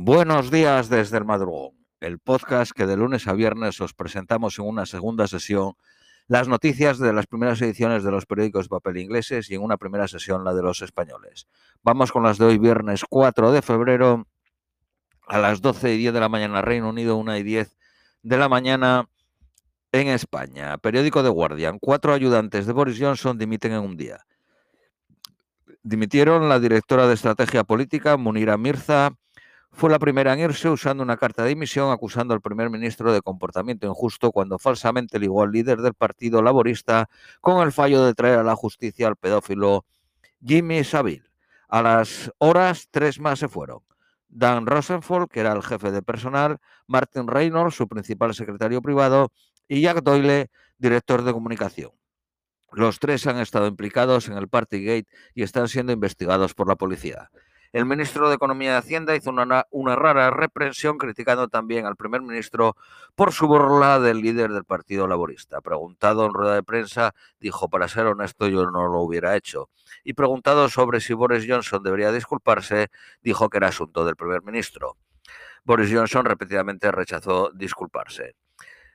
Buenos días desde el madrugón, el podcast que de lunes a viernes os presentamos en una segunda sesión las noticias de las primeras ediciones de los periódicos de papel ingleses y en una primera sesión la de los españoles. Vamos con las de hoy, viernes 4 de febrero, a las 12 y 10 de la mañana Reino Unido, 1 y 10 de la mañana en España. Periódico The Guardian. Cuatro ayudantes de Boris Johnson dimiten en un día. Dimitieron la directora de estrategia política, Munira Mirza, fue la primera en irse usando una carta de dimisión acusando al primer ministro de comportamiento injusto cuando falsamente ligó al líder del Partido Laborista con el fallo de traer a la justicia al pedófilo Jimmy Savile. A las horas, tres más se fueron. Dan Rosenfeld, que era el jefe de personal, Martin Reynolds, su principal secretario privado, y Jack Doyle, director de comunicación. Los tres han estado implicados en el Partygate y están siendo investigados por la policía. El ministro de Economía y Hacienda hizo una, una, rara reprensión criticando también al primer ministro por su burla del líder del Partido Laborista. Preguntado en rueda de prensa, dijo, para ser honesto, yo no lo hubiera hecho. Y preguntado sobre si Boris Johnson debería disculparse, dijo que era asunto del primer ministro. Boris Johnson repetidamente rechazó disculparse.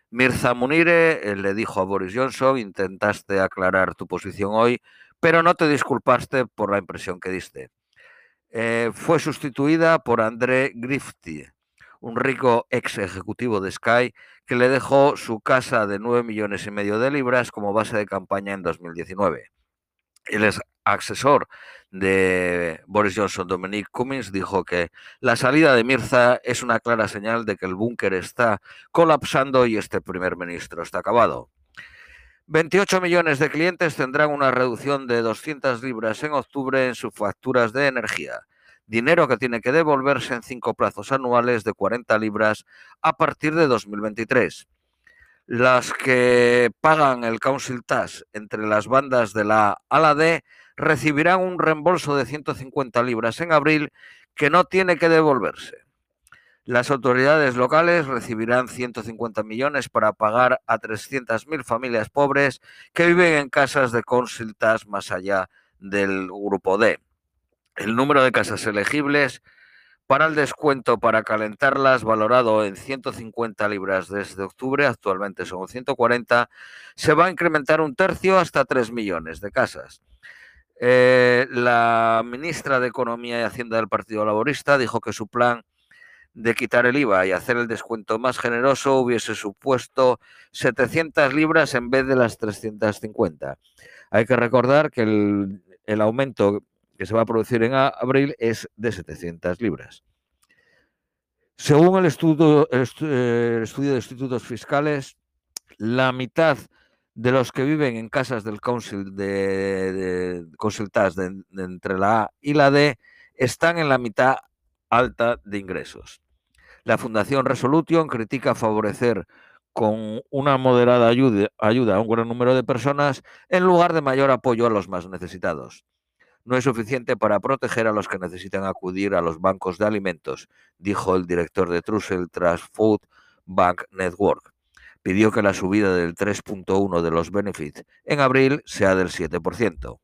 Mirza Munire eh, le dijo a Boris Johnson, intentaste aclarar tu posición hoy, pero no te disculpaste por la impresión que diste. Eh, fue sustituida por André Grifty, un rico ex ejecutivo de Sky que le dejó su casa de 9 millones y medio de libras como base de campaña en 2019. El ex asesor de Boris Johnson, Dominic Cummings, dijo que la salida de Mirza es una clara señal de que el búnker está colapsando y este primer ministro está acabado. 28 millones de clientes tendrán una reducción de 200 libras en octubre en sus facturas de energía, dinero que tiene que devolverse en cinco plazos anuales de 40 libras a partir de 2023. Las que pagan el Council Tax entre las bandas de la A a la D recibirán un reembolso de 150 libras en abril que no tiene que devolverse. Las autoridades locales recibirán 150 millones para pagar a 300.000 familias pobres que viven en casas de consultas más allá del grupo D. El número de casas elegibles para el descuento para calentarlas, valorado en 150 libras desde octubre, actualmente son 140, se va a incrementar un tercio hasta 3 millones de casas. Eh, la ministra de Economía y Hacienda del Partido Laborista dijo que su plan de quitar el IVA y hacer el descuento más generoso hubiese supuesto 700 libras en vez de las 350. Hay que recordar que el, el aumento que se va a producir en abril es de 700 libras. Según el estudio, el estudio de institutos fiscales, la mitad de los que viven en casas del Council de, de, de, de entre la A y la D están en la mitad alta de ingresos. La Fundación Resolution critica favorecer con una moderada ayuda, a un gran número de personas en lugar de mayor apoyo a los más necesitados. No es suficiente para proteger a los que necesitan acudir a los bancos de alimentos, dijo el director de Trussell Trust Food Bank Network. Pidió que la subida del 3.1 de los benefits en abril sea del 7%.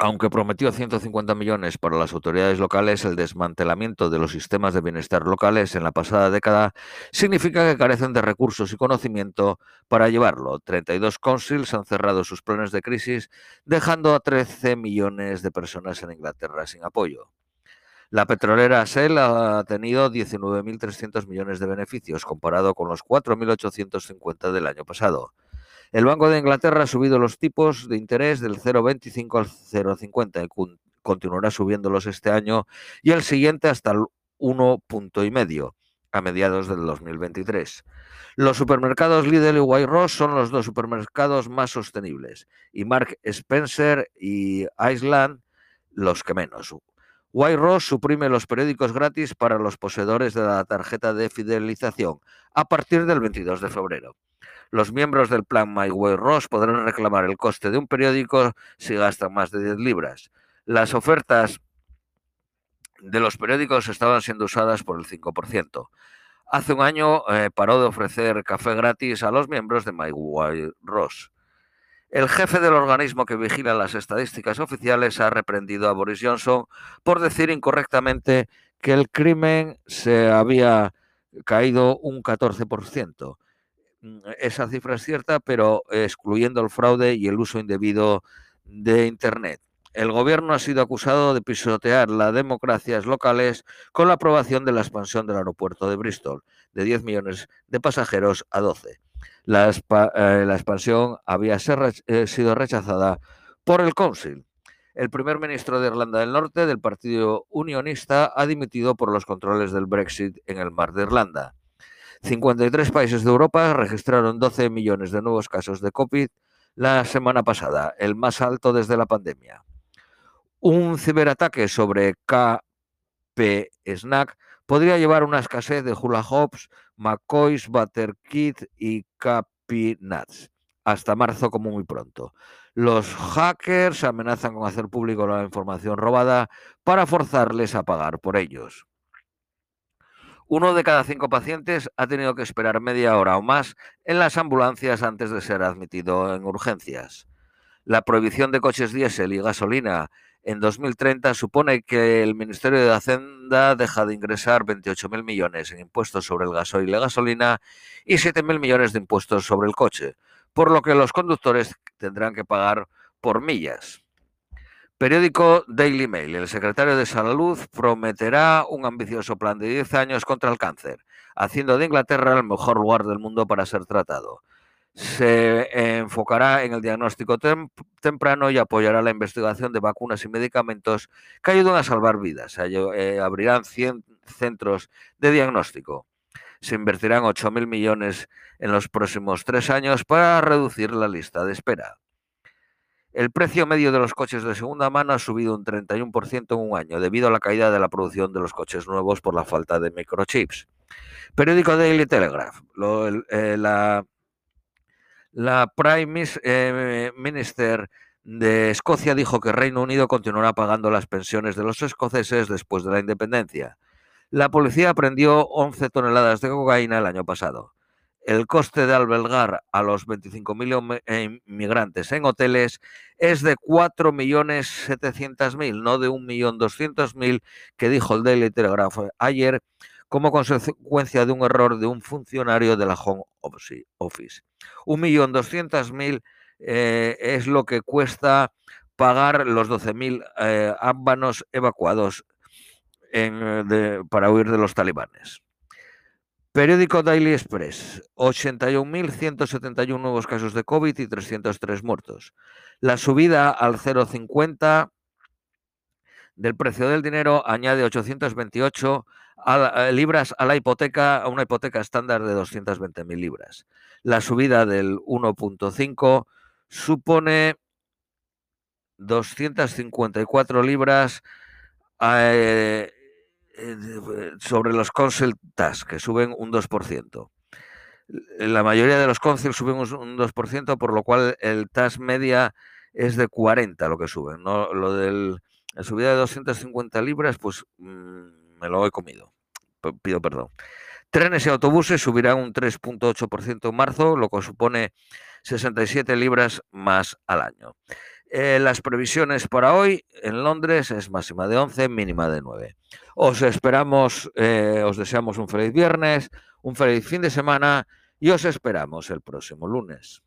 Aunque prometió 150 millones para las autoridades locales, el desmantelamiento de los sistemas de bienestar locales en la pasada década significa que carecen de recursos y conocimiento para llevarlo. 32 councils han cerrado sus planes de crisis, dejando a 13 millones de personas en Inglaterra sin apoyo. La petrolera Shell ha tenido 19.300 millones de beneficios, comparado con los 4.850 del año pasado. El Banco de Inglaterra ha subido los tipos de interés del 0,25 al 0,50 y continuará subiéndolos este año y el siguiente hasta el 1,5 a mediados del 2023. Los supermercados Lidl y White son los dos supermercados más sostenibles y Mark Spencer y Iceland los que menos. White suprime los periódicos gratis para los poseedores de la tarjeta de fidelización a partir del 22 de febrero. Los miembros del plan My Way Ross podrán reclamar el coste de un periódico si gastan más de 10 libras. Las ofertas de los periódicos estaban siendo usadas por el 5%. Hace un año eh, paró de ofrecer café gratis a los miembros de My Way Ross. El jefe del organismo que vigila las estadísticas oficiales ha reprendido a Boris Johnson por decir incorrectamente que el crimen se había caído un 14%. Mm, esa cifra es cierta, pero excluyendo el fraude y el uso indebido de Internet. El gobierno ha sido acusado de pisotear las democracias locales con la aprobación de la expansión del aeropuerto de Bristol, de 10 millones de pasajeros a 12. La, eh, expansión había eh, sido rechazada por el Council. El primer ministro de Irlanda del Norte, del Partido Unionista, ha dimitido por los controles del Brexit en el mar de Irlanda. 53 países de Europa registraron 12 millones de nuevos casos de COVID la semana pasada, el más alto desde la pandemia. Un ciberataque sobre KP Snack podría llevar una escasez de hula hoops, McCoys, Butter Kit y Cappy Nuts hasta marzo como muy pronto. Los hackers amenazan con hacer público la información robada para forzarles a pagar por ellos. Uno de cada cinco pacientes ha tenido que esperar media hora o más en las ambulancias antes de ser admitido en urgencias. La prohibición de coches diésel y gasolina en 2030 supone que el Ministerio de Hacienda deja de ingresar 28.000 millones en impuestos sobre el gasoil y la gasolina y 7.000 millones de impuestos sobre el coche, por lo que los conductores tendrán que pagar por millas. Periódico Daily Mail. El secretario de Salud prometerá un ambicioso plan de 10 años contra el cáncer, haciendo de Inglaterra el mejor lugar del mundo para ser tratado. Se enfocará en el diagnóstico temprano y apoyará la investigación de vacunas y medicamentos que ayuden a salvar vidas. Eh, abrirán 100 centros de diagnóstico. Se invertirán 8.000 millones en los próximos tres años para reducir la lista de espera. El precio medio de los coches de segunda mano ha subido un 31% en un año debido a la caída de la producción de los coches nuevos por la falta de microchips. Periódico Daily Telegraph. Eh, la, Prime eh, Minister de Escocia dijo que Reino Unido continuará pagando las pensiones de los escoceses después de la independencia. La policía prendió 11 toneladas de cocaína el año pasado el coste de albergar a los 25.000 eh, inmigrantes en hoteles es de 4.700.000, no de 1.200.000 que dijo el Daily Telegraph ayer como consecuencia de un error de un funcionario de la Home Office. 1.200.000 eh, es lo que cuesta pagar los 12.000 eh, ámbanos evacuados para huir de los talibanes. Periódico Daily Express, 81.171 nuevos casos de COVID y 303 muertos. La subida al 0,50 del precio del dinero añade 828 eh, libras a la hipoteca, a una hipoteca estándar de 220.000 libras. La subida del 1.5 supone 254 libras eh, sobre los Council TAS, que suben un 2%. La mayoría de los Council suben un 2%, por lo cual el TAS media es de 40 lo que suben. ¿no? Lo de la subida de 250 libras, pues mm, me lo he comido. pido perdón. Trenes y autobuses subirán un 3.8% en marzo, lo que supone 67 libras más al año. Eh, las previsiones para hoy en Londres es máxima de 11, mínima de 9. Os esperamos, eh, os deseamos un feliz viernes, un feliz fin de semana y os esperamos el próximo lunes.